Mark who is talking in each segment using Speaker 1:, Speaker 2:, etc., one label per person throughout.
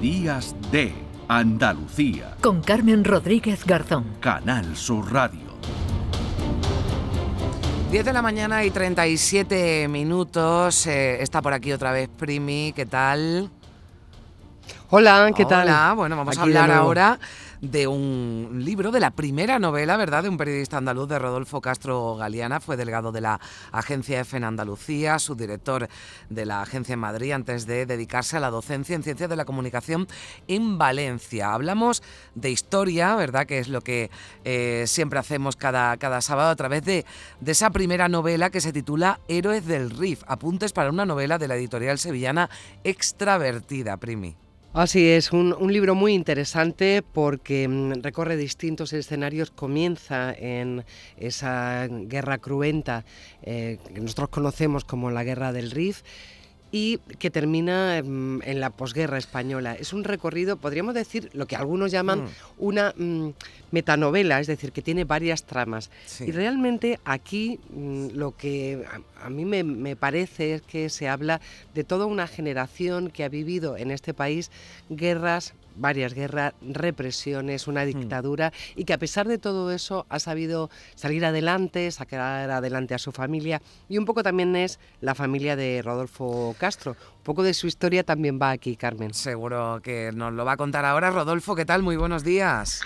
Speaker 1: Días de Andalucía.
Speaker 2: Con Carmen Rodríguez Garzón.
Speaker 1: Canal Sur Radio.
Speaker 3: 10 de la mañana y 37 minutos. Eh, está por aquí otra vez Primi. ¿Qué tal?
Speaker 4: Hola, ¿qué tal?
Speaker 3: Hola, bueno, vamos
Speaker 4: Aquí
Speaker 3: a hablar ahora de un libro, de la primera novela, ¿verdad?, de un periodista andaluz, de Rodolfo Castro Galeana. Fue delegado de la agencia EFE en Andalucía, subdirector de la agencia en Madrid, antes de dedicarse a la docencia en ciencias de la comunicación en Valencia. Hablamos de historia, ¿verdad?, que es lo que eh, siempre hacemos cada, cada sábado a través de, de esa primera novela que se titula Héroes del RIF, apuntes para una novela de la editorial sevillana Extravertida, Primi.
Speaker 4: Así es, un, libro muy interesante porque mm, recorre distintos escenarios, comienza en esa guerra cruenta eh, que nosotros conocemos como la guerra del Rif y que termina mm, en la posguerra española. Es un recorrido, podríamos decir, lo que algunos llaman
Speaker 3: Mm.
Speaker 4: una mm, metanovela, es decir, que tiene varias tramas.
Speaker 3: Sí.
Speaker 4: Y realmente aquí mm, lo que a, a mí me, me parece es que se habla de toda una generación que ha vivido en este país guerras, varias guerras, represiones, una dictadura y que a pesar de todo eso ha sabido salir adelante, sacar adelante a su familia y un poco también es la familia de Rodolfo Castro. Un poco de su historia también va aquí, Carmen.
Speaker 3: Seguro que nos lo va a contar ahora Rodolfo. ¿Qué tal? Muy buenos días.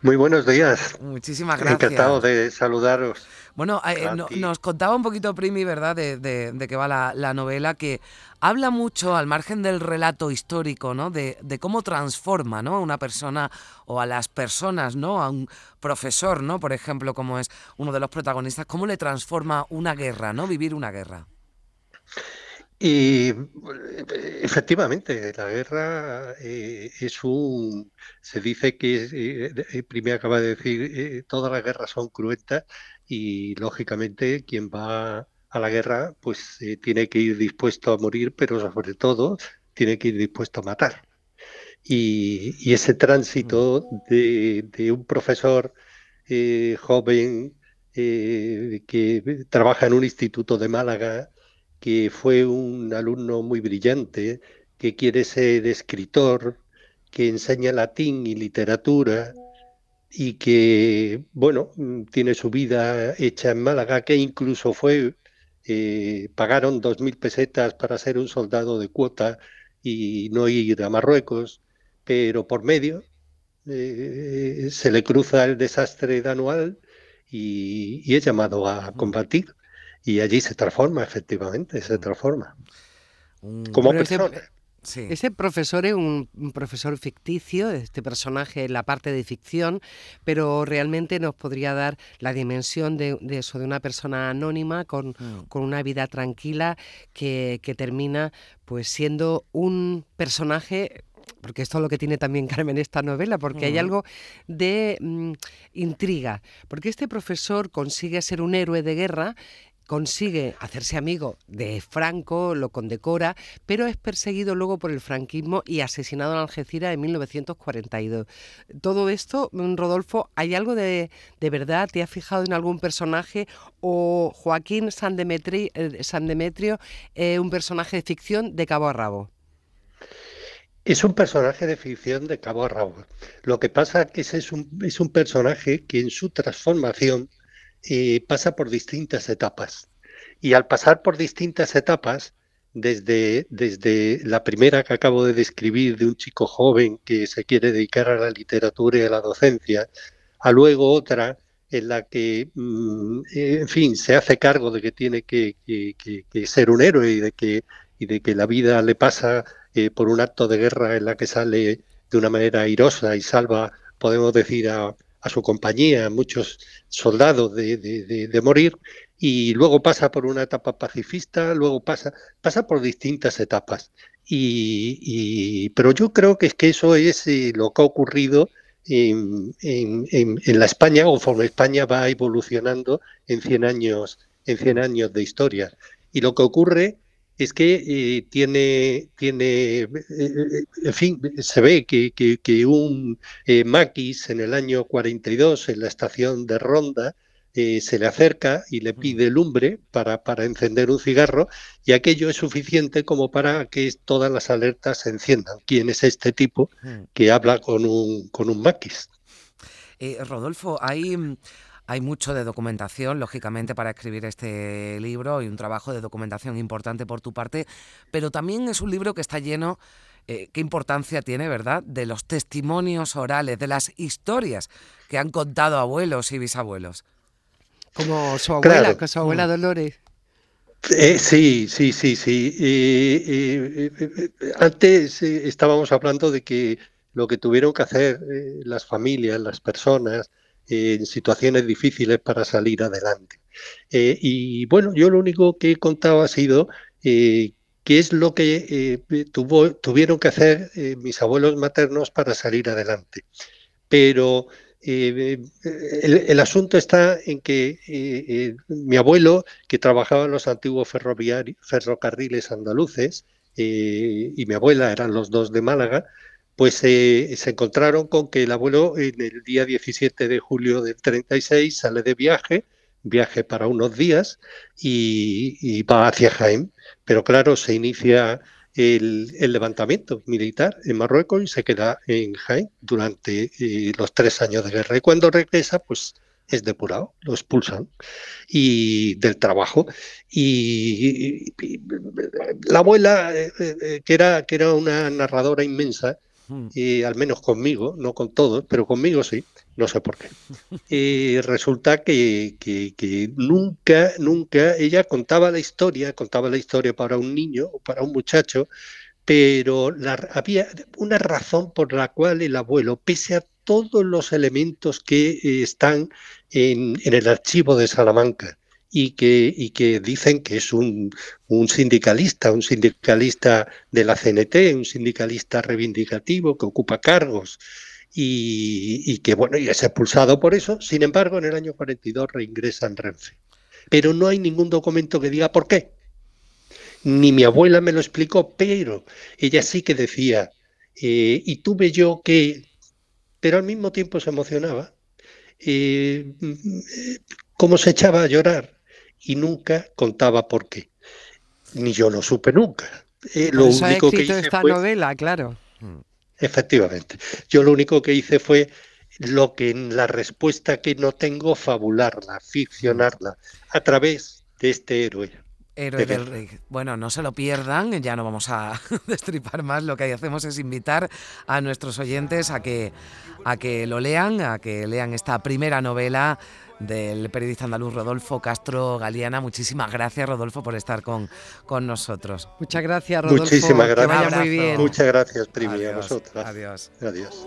Speaker 5: Muy buenos días.
Speaker 3: Muchísimas gracias.
Speaker 5: Encantado de saludaros.
Speaker 3: Bueno, eh, no- nos contaba un poquito Primi, ¿verdad?, de, de, de qué va la, la novela, que habla mucho, al margen del relato histórico, ¿no?, de, de cómo transforma, ¿no?, a una persona o a las personas, ¿no?, a un profesor, ¿no?, por ejemplo, como es uno de los protagonistas, cómo le transforma una guerra, ¿no?, vivir una guerra.
Speaker 5: Y eh, efectivamente, la guerra eh, es un... Se dice que, eh, eh, Primi acaba de decir, eh, todas las guerras son cruentas y lógicamente quien va a la guerra pues tiene que ir dispuesto a morir, pero sobre todo tiene que ir dispuesto a matar. Y, y ese tránsito de, de un profesor eh, joven que trabaja en un instituto de Málaga, que fue un alumno muy brillante, que quiere ser escritor, que enseña latín y literatura y que, bueno, mm, tiene su vida hecha en Málaga, que incluso fue, eh, pagaron dos mil pesetas para ser un soldado de cuota y no ir a Marruecos, pero por medio eh, se le cruza el desastre de anual y, y es llamado a combatir. Y allí se transforma, efectivamente, se transforma.
Speaker 3: Un-
Speaker 5: Como
Speaker 4: Pero ese-
Speaker 5: persona.
Speaker 3: sí.
Speaker 4: Ese profesor es un, un profesor ficticio, este personaje en la parte de ficción, pero realmente nos podría dar la dimensión de, de eso, de una persona anónima con,
Speaker 3: Mm.
Speaker 4: con una vida tranquila que, que termina pues siendo un personaje porque esto es lo que tiene también Carmen esta novela, porque hay
Speaker 3: Ujú.
Speaker 4: algo de mm, intriga, porque este profesor consigue ser un héroe de guerra, consigue hacerse amigo de Franco, lo condecora, pero es perseguido luego por el franquismo y asesinado en Algeciras en 1942. Todo esto, mm, Rodolfo, ¿hay algo de, de verdad? ¿Te has fijado en algún personaje? ¿O Joaquín San, Demetri- eh, San Demetrio es un personaje de ficción de cabo a rabo?
Speaker 5: Es un personaje de ficción de cabo a rabo. Lo que pasa es que es un, es un personaje que en su transformación eh, pasa por distintas etapas. Y al pasar por distintas etapas, desde, desde la primera que acabo de describir de un chico joven que se quiere dedicar a la literatura y a la docencia, a luego otra en la que, mm, en fin, se hace cargo de que tiene que- que ser un héroe y de que, y de que la vida le pasa eh, por un acto de guerra en la que sale de una manera airosa y salva, podemos decir, a, a su compañía, a muchos soldados de, de- morir, y luego pasa por una etapa pacifista, luego pasa, pasa por distintas etapas. Y, y- pero yo creo que es que eso es eh, lo que ha ocurrido en, en- en- la España, conforme España va evolucionando en 100 años, en 100 años de historia. Y lo que ocurre es que eh, tiene, tiene eh, eh, en fin, se ve que, que- que un eh, maquis en el año 42 en la estación de Ronda se le acerca y le pide lumbre para, para encender un cigarro y aquello es suficiente como para que todas las alertas se enciendan. ¿Quién es este tipo que habla con un, con un maquis?
Speaker 3: Eh, Rodolfo, hay... Hay mucho de documentación, lógicamente, para escribir este libro y un trabajo de documentación importante por tu parte, pero también es un libro que está lleno, eh, qué importancia tiene, ¿verdad?, de los testimonios orales, de las historias que han contado abuelos y bisabuelos.
Speaker 4: Como su abuela, con su abuela Dolores.
Speaker 5: Eh, sí, sí, sí, sí. antes eh, estábamos hablando de que lo que tuvieron que hacer las familias, las personas, en situaciones difíciles para salir adelante. Eh, y bueno, yo lo único que he contado ha sido eh, qué es lo que eh, tuvieron que hacer mis abuelos maternos para salir adelante. Pero el, asunto está en que mi abuelo, que trabajaba en los antiguos ferrocarriles andaluces, y mi abuela eran los dos de Málaga, pues eh, se encontraron con que el abuelo en el día 17 de julio del 36 sale de viaje, viaje para unos días y, va hacia Jaén. Pero claro, se inicia el, levantamiento militar en Marruecos y se queda en Jaén durante eh, los tres años de guerra. Y cuando regresa, pues es depurado, lo expulsan y del trabajo. Y, la abuela, eh, que, era, que era una narradora inmensa. Y al menos conmigo, no con todos, pero conmigo sí, no sé por qué. Y resulta que, nunca, nunca, ella contaba la historia, contaba la historia para un niño o para un muchacho, pero había una razón por la cual el abuelo, pese a todos los elementos que eh, están en, en el archivo de Salamanca, y que, y que dicen que es un, sindicalista, un sindicalista de la CNT, un sindicalista reivindicativo que ocupa cargos y, que bueno, y es expulsado por eso. Sin embargo, en el año 42 reingresa en Renfe. Pero no hay ningún documento que diga por qué. Ni mi abuela me lo explicó, pero ella sí que decía, eh, y tuve yo que, pero al mismo tiempo se emocionaba, eh, cómo se echaba a llorar y nunca contaba por qué. Ni yo lo supe nunca.
Speaker 4: Eh, lo único que hice esta novela, claro.
Speaker 5: Efectivamente. Yo lo único que hice fue lo que en la respuesta que no tengo, fabularla, ficcionarla, a través de este héroe.
Speaker 3: Héroe del Rey. Bueno, no se lo pierdan, ya no vamos a destripar más. Lo que hacemos es invitar a nuestros oyentes a que, a que lo lean, a que lean esta primera novela del periodista andaluz Rodolfo Castro Galeana. Muchísimas gracias, Rodolfo, por estar con, con nosotros.
Speaker 4: Muchas gracias, Rodolfo.
Speaker 5: Muchísimas gracias.
Speaker 4: Que vaya muy bien.
Speaker 5: Muchas gracias, Primi, a vosotras.
Speaker 3: Adiós.
Speaker 5: Adiós.